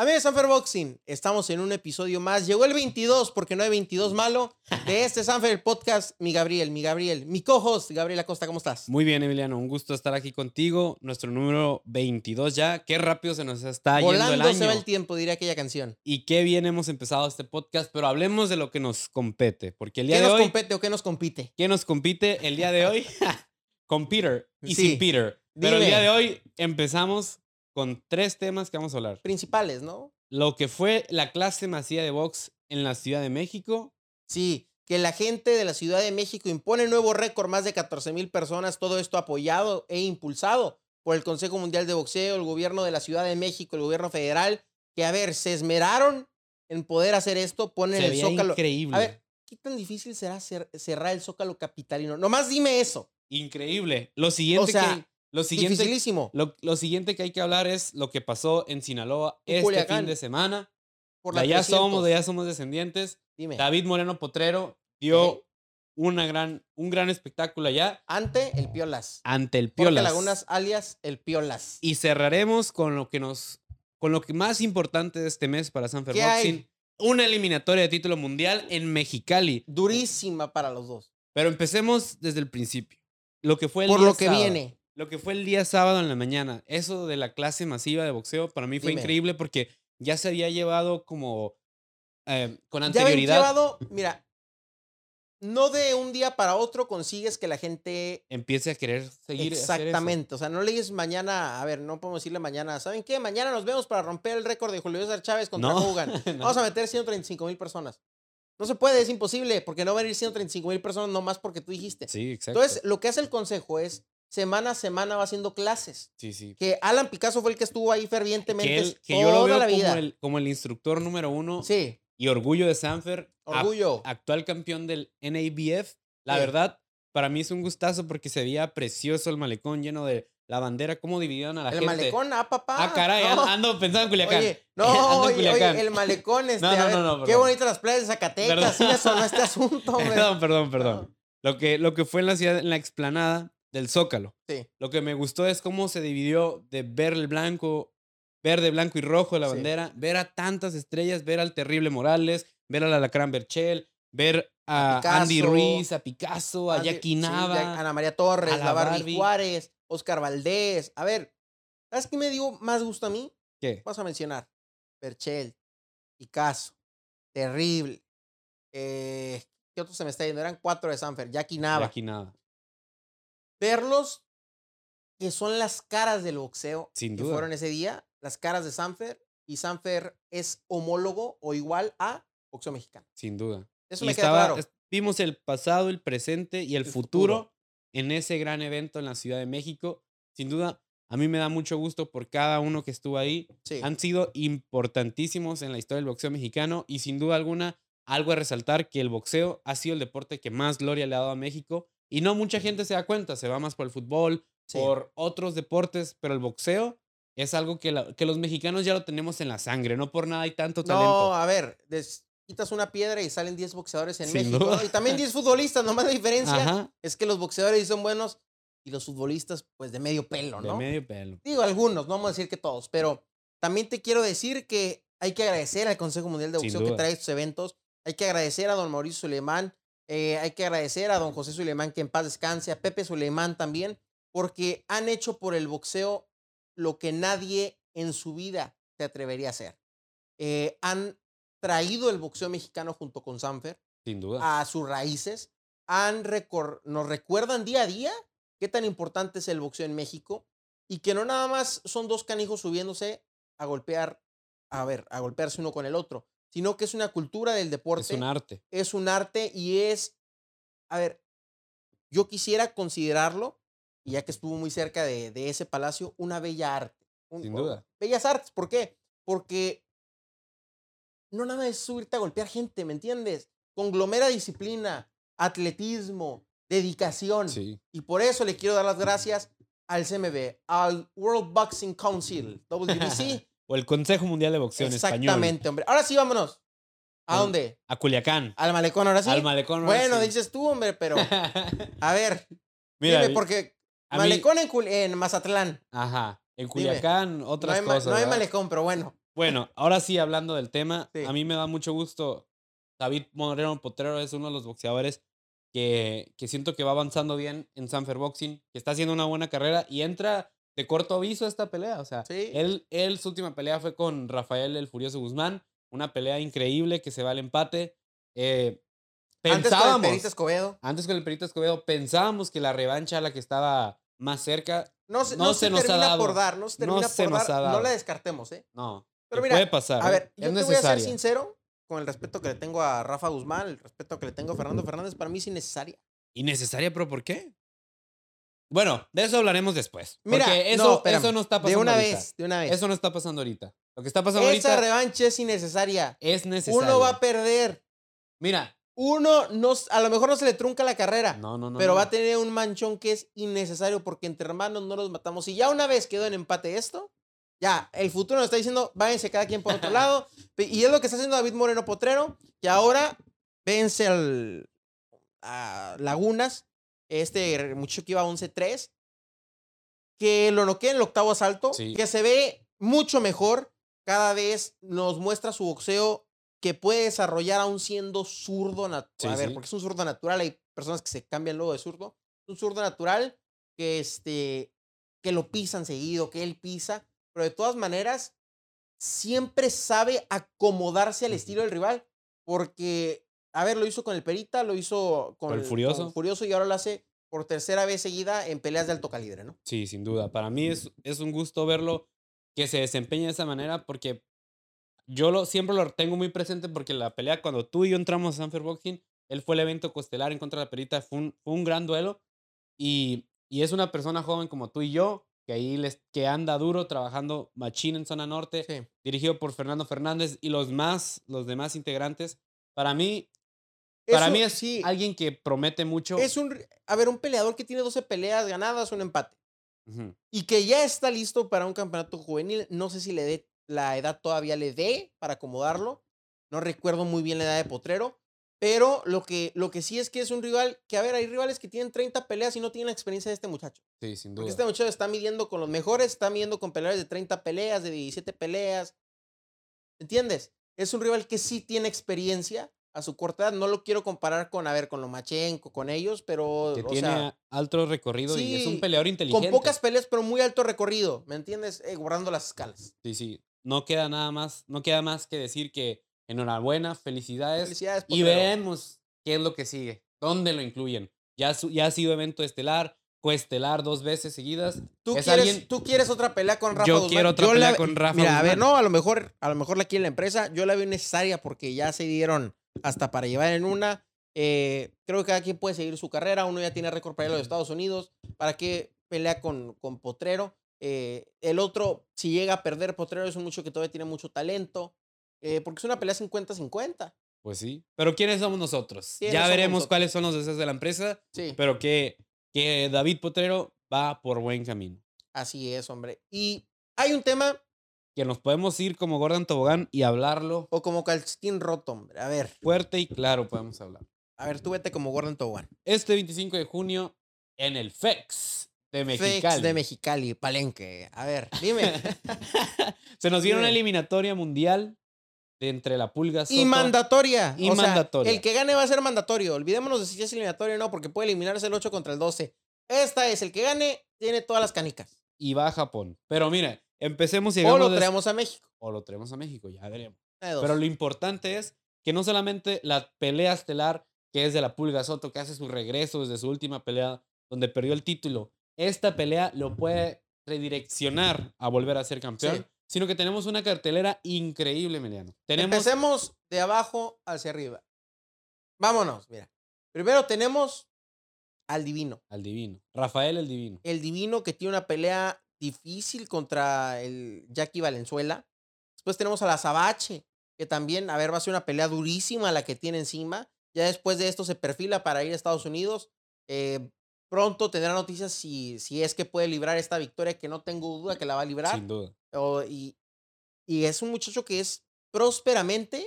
Amigos de Sanfer Boxing, estamos en un episodio más. Llegó el 22 porque no hay 22 malo de este Sanfer el podcast. Mi Gabriel, mi Gabriel, mi co-host, Gabriel Acosta, ¿cómo estás? Muy bien, Emiliano, un gusto estar aquí contigo. Nuestro número 22 ya. Qué rápido se nos está yendo el Volando año. se va el tiempo, diría aquella canción. Y qué bien hemos empezado este podcast, pero hablemos de lo que nos compete, porque el día ¿Qué de nos hoy, compete o qué nos compite? ¿qué nos compite el día de hoy? con Peter y Sí. sin Peter. Pero el Dime. día de hoy empezamos con tres temas que vamos a hablar. Principales, ¿no? Lo que fue la clase masiva de box en la Ciudad de México. Sí, que la gente de la Ciudad de México impone nuevo récord, más de 14 mil personas, todo esto apoyado e impulsado por el Consejo Mundial de Boxeo, el gobierno de la Ciudad de México, el gobierno federal, que a ver, se esmeraron en poder hacer esto, ponen Se el Zócalo. increíble. A ver, ¿qué tan difícil será cer- cerrar el Zócalo capitalino? Nomás dime eso. Increíble. Lo siguiente sea, que... Lo siguiente Dificilísimo. Lo, lo siguiente que hay que hablar es lo que pasó en Sinaloa En este Culiacán. fin de semana. Por De allá 300. somos, de allá somos descendientes. Dime. David Moreno Potrero dio una gran, un gran espectáculo allá Ante el Piolas. ante el Piolas. Lagunas alias el Piolas. Y cerraremos con lo que nos con lo que más importante de este mes para Sanfer. Boxing, una eliminatoria de título mundial en Mexicali. Durísima para los dos. Pero empecemos desde el principio. Lo que fue el Por día lo que sábado. viene. Lo que fue el día sábado en la mañana, eso de la clase masiva de boxeo, para mí fue Dime. increíble porque ya se había llevado como eh, con Ya anterioridad. llevado, mira, no de un día para otro consigues que la gente Empiece a querer seguir. hacer eso. Exactamente, o sea, no le dices mañana, a ver, no podemos decirle mañana, ¿saben qué? Mañana nos vemos para romper el récord de Julio César Chávez contra No, Hogan. no. Vamos a meter 135 mil personas. No se puede, es imposible, porque no van a ir 135 mil personas nomás porque tú dijiste. Sí, exacto. Entonces, lo que hace el consejo es, semana a semana va haciendo clases. sí, sí. Que Alan Picasso fue el que estuvo ahí fervientemente Que, él- que toda yo lo veo la como vida. el, como el instructor número uno Sí, y orgullo de Sanfer. a- orgullo. actual campeón del NABF. La Sí. verdad, para mí es un gustazo porque se veía precioso el malecón lleno de la bandera, cómo dividieron a la el gente. malecón, ah, papá. Ah, caray, no. an- ando pensando en Culiacán. Oye, no, oye, oye, el malecón, este, No, a no, ver, no, no, qué bonitas las playas de Zacatecas, sí me sonó este asunto, perdón, perdón, perdón. Lo que, lo que fue en la ciudad, en la explanada del Zócalo. Sí, Lo que me gustó es cómo se dividió de ver el blanco, verde, blanco y rojo de la Sí. bandera, ver a tantas estrellas, ver al terrible Morales, ver al Alacrán Berchel, ver a, Andy Ruiz, a Picasso, a Jackie Nava. Ana María Torres, a la, la Barbie, Barbie. Juárez, Oscar Valdés. A ver, ¿sabes qué me dio más gusto a mí? ¿Qué? Vas a mencionar. Berchel, Picasso, Terrible. Eh, ¿Qué otro se me está yendo? Eran cuatro de Sanfer. Jackie Nava. Jackie Nava. Verlos, que son las caras del boxeo Sin que duda. fueron ese día, las caras de Sanfer. Y Sanfer es homólogo o igual a boxeo mexicano. Sin duda. Eso Y me queda estaba- claro. Vimos el pasado, el presente y el, El futuro, futuro. en ese gran evento en la Ciudad de México. Sin duda, a mí me da mucho gusto por cada uno que estuvo ahí. Sí. Han sido importantísimos en la historia del boxeo mexicano y sin duda alguna, algo a resaltar que el boxeo ha sido el deporte que más gloria le ha dado a México y no mucha gente se da cuenta, se va más por el fútbol, Sí. por otros deportes, pero el boxeo es algo que, la- que los mexicanos ya lo tenemos en la sangre, no por nada hay tanto talento. No, a ver, des- quitas una piedra y salen 10 boxeadores en Sin México. Y también 10 futbolistas, nomás la diferencia Ajá, es que los boxeadores son buenos y los futbolistas, pues de medio pelo, de ¿no? medio pelo. Digo, algunos, no vamos a decir que todos, pero también te quiero decir que hay que agradecer al Consejo Mundial de Boxeo que trae estos eventos. Hay que agradecer a don Mauricio Suleimán, eh, hay que agradecer a don José Suleimán, que en paz descanse, a Pepe Suleimán también, porque han hecho por el boxeo lo que nadie en su vida se atrevería a hacer. Eh, han traído el boxeo mexicano junto con Sanfer Sin duda. a sus raíces, han recor- nos recuerdan día a día qué tan importante es el boxeo en México y que no nada más son dos canijos subiéndose a golpear, a ver, a golpearse uno con el otro, sino que es una cultura del deporte, es un arte. es un arte y es, a ver, yo quisiera considerarlo, y ya que estuvo muy cerca de, de ese palacio, una bella arte. Un- Sin duda. Bellas artes, ¿por qué? Porque no nada es subirte a golpear gente, ¿me entiendes? Conglomera disciplina, atletismo, dedicación. Sí. Y por eso le quiero dar las gracias al CMB, al World Boxing Council, WBC. O el Consejo Mundial de Boxeo en español. Exactamente, hombre. Ahora sí, vámonos. ¿A dónde? A Culiacán. Al malecón, ahora sí. Al malecón. ahora bueno, sí. dices tú, hombre, pero a ver, Mira, dime, porque mí- malecón en, Cul- en Mazatlán. Ajá. En Culiacán, otras cosas. no hay ¿verdad? malecón, pero bueno. Bueno, ahora sí, hablando del tema, Sí. a mí me da mucho gusto. David Moreno Potrero es uno de los boxeadores que, que siento que va avanzando bien en Sanfer Boxing, que está haciendo una buena carrera y entra de corto aviso esta pelea. O sea, Sí. él, él su última pelea fue con Rafael el Furioso Guzmán, una pelea increíble que se va al empate. Eh, Antes con el pensábamos, Perito Escobedo. antes con el Perito Escobedo, pensábamos que la revancha a la que estaba más cerca, No, se- No no se se, nos ha termina dado. por dar, no se No termina se por nos dar. ha No la descartemos, ¿eh? no, Pero mira, puede pasar. A ¿eh? ver, es yo te voy a ser sincero, con el respeto que le tengo a Rafa Guzmán, el respeto que le tengo a Fernando Fernández, para mí es innecesaria. ¿Innecesaria, pero por qué? Bueno, de eso hablaremos después. Mira, porque eso no, no, espérame, eso no está De pasando una ahorita. vez, de una vez. Eso no está pasando ahorita. Lo que está pasando Esa ahorita revancha es innecesaria. es necesario. Uno va a perder. Mira. Uno, no, a lo mejor no se le trunca la carrera, No, no, no. pero no. va a tener un manchón que es innecesario porque entre hermanos no los matamos. Y ya una vez quedó en empate esto, ya, el futuro nos está diciendo, váyanse cada quien por otro lado. Y es lo que está haciendo David Moreno Potrero, que ahora vence al a Lagunas, este muchacho que iba 11-3, que lo noquea en el octavo asalto, Sí. que se ve mucho mejor, cada vez nos muestra su boxeo que puede desarrollar aún siendo zurdo natural. Sí, a ver, sí. porque es un zurdo natural, hay personas que se cambian luego de zurdo. Es un zurdo natural que, este, que lo pisan seguido, que él pisa, pero de todas maneras siempre sabe acomodarse al estilo del rival, porque, a ver, lo hizo con el Perita, lo hizo con, Con el Furioso. con Furioso y ahora lo hace por tercera vez seguida en peleas de alto calibre, ¿no? Sí, sin duda. Para mí es, es un gusto verlo que se desempeña de esa manera porque yo lo, siempre lo tengo muy presente porque la pelea cuando tú y yo entramos a Sanfer Boxing, él fue el evento costelar en contra de la perita, fue un, fue un gran duelo y, y es una persona joven como tú y yo que ahí les, que anda duro trabajando machín en zona norte, Sí. dirigido por Fernando Fernández y los más, los demás integrantes. Para mí, para Eso mí es sí, alguien que promete mucho. es un, a ver, un peleador que tiene 12 peleas ganadas, un empate. Y que ya está listo para un campeonato juvenil. No sé si le dé la edad todavía le dé para acomodarlo. No recuerdo muy bien la edad de Potrero. Pero lo que, lo que sí es que es un rival que, a ver, hay rivales que tienen 30 peleas y no tienen la experiencia de este muchacho. Sí, sin Porque duda. este muchacho está midiendo con los mejores, está midiendo con peleadores de 30 peleas, de 17 peleas. ¿Entiendes? Es un rival que sí tiene experiencia a su corta edad. No lo quiero comparar con, a ver, con Lomachenko, con ellos, pero, que o tiene sea, alto recorrido y es un peleador inteligente. con pocas peleas, pero muy alto recorrido, ¿me entiendes? Eh, guardando las escalas. Sí, sí. No queda nada más, no queda más que decir que enhorabuena, felicidades. Felicidades, y veremos qué es lo que sigue, dónde lo incluyen. Ya, su- ya ha sido evento estelar, coestelar dos veces seguidas. ¿Tú es quieres, alguien- tú quieres otra pelea con Rafa Yo Guzmán? quiero otra la pelea ve- con Rafa Mira, a ver, no, a lo mejor, a lo mejor la aquí en la empresa, yo la veo necesaria porque ya se dieron hasta para llevar en una. Eh, creo que cada quien puede seguir su carrera. Uno ya tiene récord para ir a los Estados Unidos. ¿Para qué pelea con, con Potrero? Eh, el otro, si llega a perder Potrero, es un mucho que todavía tiene mucho talento. eh, porque es una pelea 50-50. Pues sí. Pero ¿quiénes somos nosotros? ¿Quiénes Ya somos veremos nosotros? cuáles son los deseos de la empresa, Sí, pero que, que David Potrero va por buen camino. así es, hombre. Y hay un tema, Que nos podemos ir como Gordon Tobogán y hablarlo o como calcetín roto, hombre. A ver, fuerte y claro, podemos hablar. a ver, tú vete como Gordon Tobogán. Este 25 de junio en el FEX de Mexicali. Fex de Mexicali, Palenque. A ver, dime. Se nos viene una eliminatoria mundial de entre la Pulga Soto. y mandatoria. Y o sea, mandatoria. el que gane va a ser mandatorio. Olvidémonos de si es eliminatorio o no, porque puede eliminarse el 8 contra el 12. Esta es, el que gane tiene todas las canicas. y va a Japón. Pero mira, empecemos y O lo traemos a México. o lo traemos a México, ya veremos. Pero lo importante es que no solamente la pelea estelar que es de la Pulga Soto, que hace su regreso desde su última pelea donde perdió el título, esta pelea lo puede redireccionar a volver a ser campeón, Sí. sino que tenemos una cartelera increíble, Emiliano. Tenemos Empecemos de abajo hacia arriba. Vámonos, mira. Primero tenemos al Divino. al Divino, Rafael el Divino. El Divino que tiene una pelea difícil contra el Jackie Valenzuela. Después tenemos a la Sabache, que también, a ver, va a ser una pelea durísima la que tiene encima. Ya después de esto se perfila para ir a Estados Unidos. Eh, pronto tendrá noticias si, si es que puede librar esta victoria, que no tengo duda que la va a librar. Sin duda. Y, y es un muchacho que es prósperamente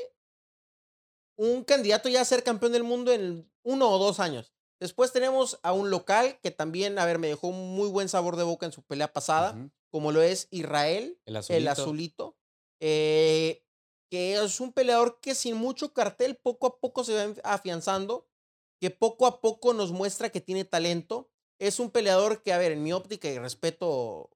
un candidato ya a ser campeón del mundo en uno o dos años. Después tenemos a un local que también, a ver, me dejó un muy buen sabor de boca en su pelea pasada, como lo es Israel, El el azulito. eh, que es un peleador que sin mucho cartel poco a poco se va afianzando, que poco a poco nos muestra que tiene talento. Es un peleador que, a ver, en mi óptica y respeto,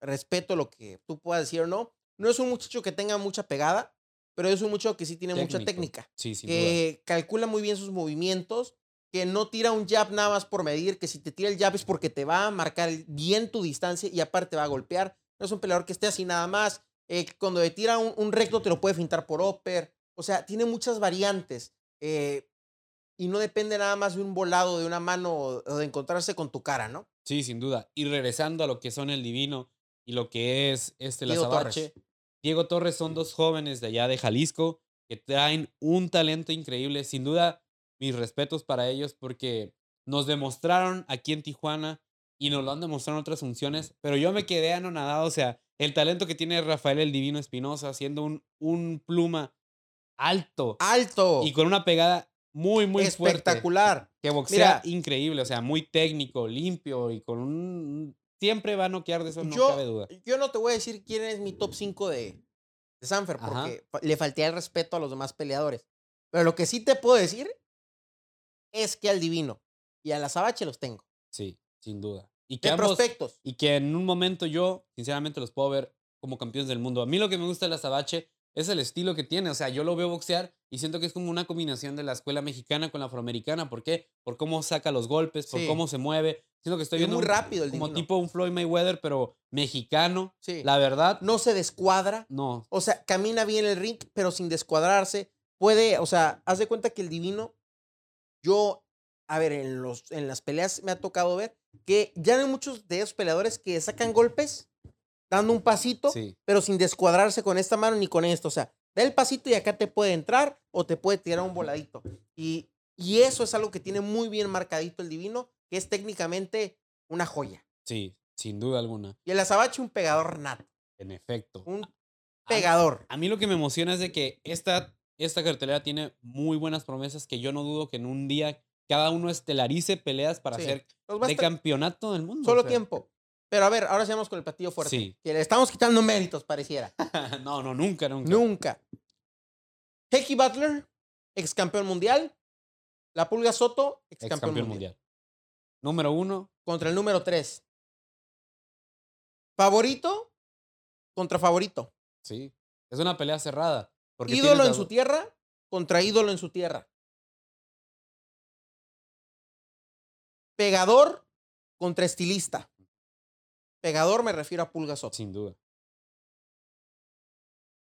respeto lo que tú puedas decir o no, no es un muchacho que tenga mucha pegada, pero es un muchacho que sí tiene mucha técnica, Sí, duda. que calcula muy bien sus movimientos, que no tira un jab nada más por medir, que si te tira el jab es porque te va a marcar bien tu distancia y aparte va a golpear. No es un peleador que esté así nada más. eh, cuando te tira un, un recto te lo puede fintar por upper. O sea, tiene muchas variantes. eh, y no depende nada más de un volado, de una mano o de encontrarse con tu cara, ¿no? Sí, sin duda. Y regresando a lo que son el Divino y lo que es este la Diego Torres. Diego Torres son dos jóvenes de allá de Jalisco que traen un talento increíble. Sin duda, mis respetos para ellos porque nos demostraron aquí en Tijuana y nos lo han demostrado en otras funciones, pero yo me quedé anonadado. O sea, el talento que tiene Rafael el Divino Espinosa, siendo un, un pluma alto Alto. y con una pegada muy, muy fuerte. espectacular. Que boxea Mira. increíble, o sea, muy técnico, limpio y con un... Siempre va a noquear de eso, no yo, cabe duda. yo no te voy a decir quién es mi top 5 de, de Sanfer, porque le falté el respeto a los demás peleadores. Pero lo que sí te puedo decir es que al Divino y a la Sabache los tengo. Sí, sin duda. Y que De ambos, prospectos. y que en un momento yo, sinceramente, los puedo ver como campeones del mundo. A mí lo que me gusta de la Sabache es el estilo que tiene. O sea, yo lo veo boxear y siento que es como una combinación de la escuela mexicana con la afroamericana. ¿Por qué? Por cómo saca los golpes, por Sí. cómo se mueve. Siento que estoy Es viendo muy rápido el como Divino. tipo un Floyd Mayweather, pero mexicano. Sí. La verdad, No se descuadra. no. O sea, camina bien el ring, pero sin descuadrarse. Puede, o sea, haz de cuenta que el Divino, yo, a ver, en, los, en las peleas me ha tocado ver que ya hay muchos de esos peleadores que sacan golpes dando un pasito, Sí. pero sin descuadrarse con esta mano ni con esto. O sea, da el pasito y acá te puede entrar o te puede tirar un voladito. Y, y eso es algo que tiene muy bien marcadito el Divino, que es técnicamente una joya. Sí, sin duda alguna. Y el Azabache, un pegador nato. En efecto. Un A- pegador. A mí lo que me emociona es de que esta, esta cartelera tiene muy buenas promesas que yo no dudo que en un día cada uno estelarice peleas para Sí. a de campeonato del mundo. Solo o sea. tiempo. Pero a ver, ahora sigamos con el platillo fuerte. Sí. Que le estamos quitando méritos, pareciera. no, no, nunca, nunca. Nunca. Hecky Butler, ex campeón mundial. La Pulga Soto, ex Ex campeón mundial. mundial. Número uno, Contra el número 3. Favorito contra favorito. sí. Es una pelea cerrada. Porque ídolo en su tierra contra ídolo en su tierra. Pegador contra estilista. Pegador me refiero a Pulga Soto. Sin duda.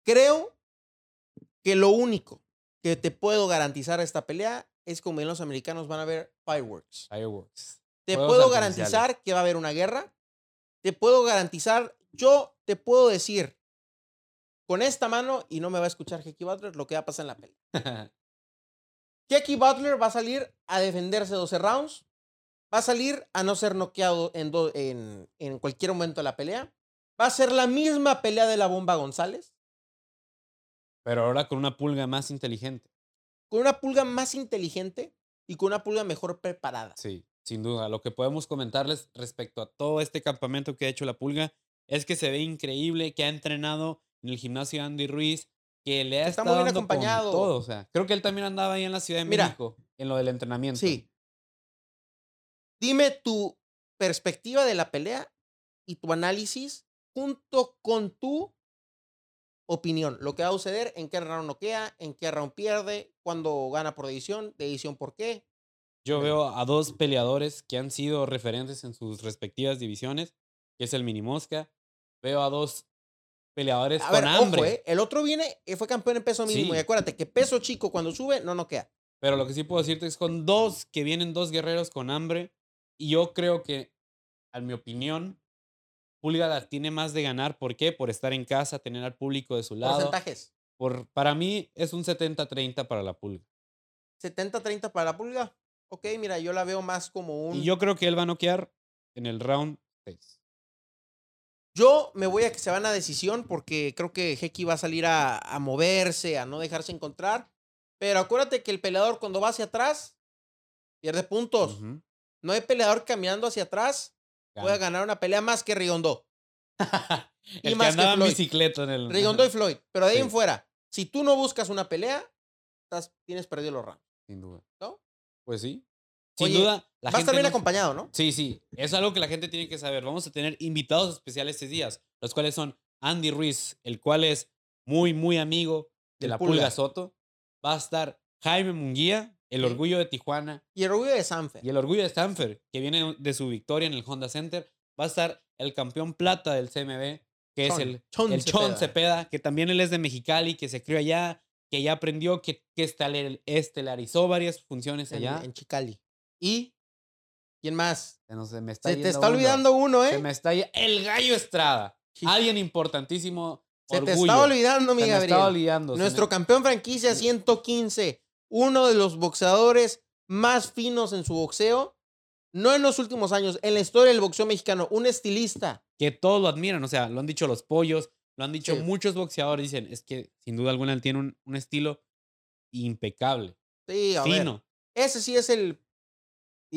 Creo que lo único que te puedo garantizar a esta pelea es como en los americanos van a ver fireworks. Fireworks. Te puedo garantizar que va a haber una guerra. Te puedo garantizar, yo te puedo decir con esta mano, y no me va a escuchar Hecky Butler, lo que va a pasar en la pelea. Hecky Butler va a salir a defenderse 12 rounds. Va a salir a no ser noqueado en, do- en, en cualquier momento de la pelea. Va a ser la misma pelea de la bomba González. Pero ahora con una pulga más inteligente. con una pulga más inteligente y con una pulga mejor preparada. Sí, sin duda. Lo que podemos comentarles respecto a todo este campamento que ha hecho la Pulga es que se ve increíble, que ha entrenado en el gimnasio Andy Ruiz, que le ha Está estado muy bien dando con acompañado. todo. O sea, creo que él también andaba ahí en la Ciudad de Mira. México, en lo del entrenamiento. Sí. Dime tu perspectiva de la pelea y tu análisis junto con tu opinión. Lo que va a suceder, en qué round noquea, en qué round pierde, cuando gana por decisión, decisión por qué. Yo veo a dos peleadores que han sido referentes en sus respectivas divisiones, que es el Mini Mosca. Veo a dos peleadores A con ver, hambre. ojo, ¿eh? El otro viene, eh, fue campeón en peso mínimo. Sí. Y acuérdate que peso chico cuando sube, no noquea. Pero lo que sí puedo decirte es con dos que vienen dos guerreros con hambre. Y yo creo que, en mi opinión, Pulga la tiene más de ganar. ¿Por qué? Por estar en casa, tener al público de su lado. Porcentajes. Por, para mí es un 70-30 para la Pulga. 70-30 para la pulga. Ok, mira, yo la veo más como un. Y yo creo que él va a noquear en el round 6. Yo me voy a que se van a decisión porque creo que Hecky va a salir a, a moverse, a no dejarse encontrar. Pero acuérdate que el peleador cuando va hacia atrás pierde puntos. No hay peleador caminando hacia atrás pueda ganar una pelea más que Riondo. y El más que Floyd. bicicleta en el. Rigondeaux y Floyd. Pero de ahí Sí. en fuera, si tú no buscas una pelea, estás, tienes perdido los rounds. Sin duda. ¿No? Pues sí. Sin Oye, duda, la Va a gente. estar bien no- acompañado, ¿no? Sí, sí. Es algo que la gente tiene que saber. Vamos a tener invitados especiales estos días, los cuales son Andy Ruiz, el cual es muy, muy amigo de Del la Pulga. Pulga Soto. Va a estar Jaime Munguía, el orgullo de Tijuana. Y el orgullo de Sanfer. Y el orgullo de Stanford, que viene de su victoria en el Honda Center, va a estar el campeón plata del CMB, que Chon, es el, Chon el Chon Cepeda. Cepeda, que también él es de Mexicali, que se crió allá, que ya aprendió, que, que estelarizó varias funciones en, allá. en Chicali. ¿Y quién más? Se, nos- se me está Se te yendo está uno. olvidando uno, Se ¿eh? me está ye- El Gallo Estrada. Alguien importantísimo. Se te orgullo. está olvidando, mi Se me Gabriel. está olvidando. se me- Nuestro campeón franquicia 115, uno de los boxeadores más finos en su boxeo, no en los últimos años, en la historia del boxeo mexicano, un estilista. que todos lo admiran. O sea, lo han dicho los pollos, lo han dicho Sí. muchos boxeadores. Dicen, es que sin duda alguna él tiene un, un estilo impecable, Sí, a ver, fino. ese sí es el,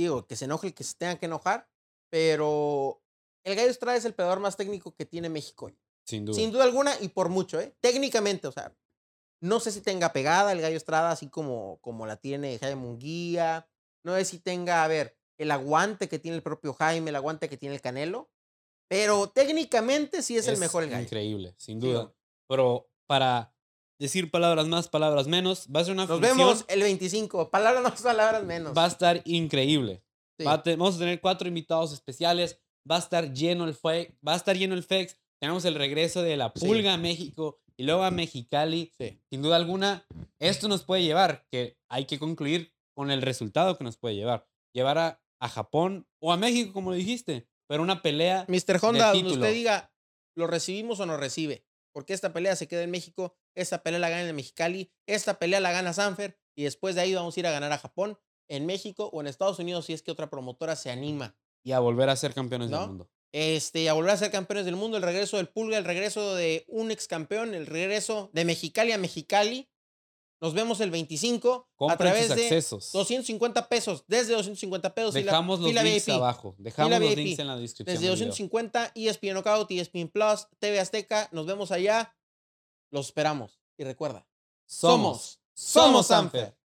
digo, que se enoje el que se tenga que enojar, pero el Gallo Estrada es el pegador más técnico que tiene México hoy. Sin duda. Sin duda alguna y por mucho, ¿eh? Técnicamente, o sea, no sé si tenga pegada el Gallo Estrada, así como, como la tiene Jaime Munguía. No sé si tenga, a ver, el aguante que tiene el propio Jaime, el aguante que tiene el Canelo. Pero técnicamente sí es, el mejor el Gallo. Increíble, sin duda. Pero para decir palabras más, palabras menos, va a ser una Nos función, vemos el 25. Palabras más, palabras menos. va a estar increíble. Sí. Va a te- vamos a tener cuatro invitados especiales. Va a estar lleno el FEX. Va a estar lleno el FEX. Tenemos el regreso de la Sí. Pulga a México y luego a Mexicali. Sí. Sin duda alguna, esto nos puede llevar, que hay que concluir con el resultado que nos puede llevar. Llevar a, a Japón o a México, como dijiste, pero una pelea. Mr. Honda, donde usted diga, ¿lo recibimos o no recibe? Porque esta pelea se queda en México, esta pelea la gana en Mexicali, esta pelea la gana Sanfer y después de ahí vamos a ir a ganar a Japón, en México o en Estados Unidos si es que otra promotora se anima. Y a volver a ser campeones ¿No? del mundo. Este, a volver a ser campeones del mundo, el regreso del Pulga, el regreso de un ex campeón, el regreso de Mexicali a Mexicali. Nos vemos el 25 a través de accesos. 250 pesos, desde 250 pesos. Dejamos los links VIP. abajo. Dejamos los links en la descripción. Desde del video. 250, ESPN Knockout, ESPN Plus, TV Azteca. Nos vemos allá. Los esperamos. Y recuerda, Somos, somos Sanfer.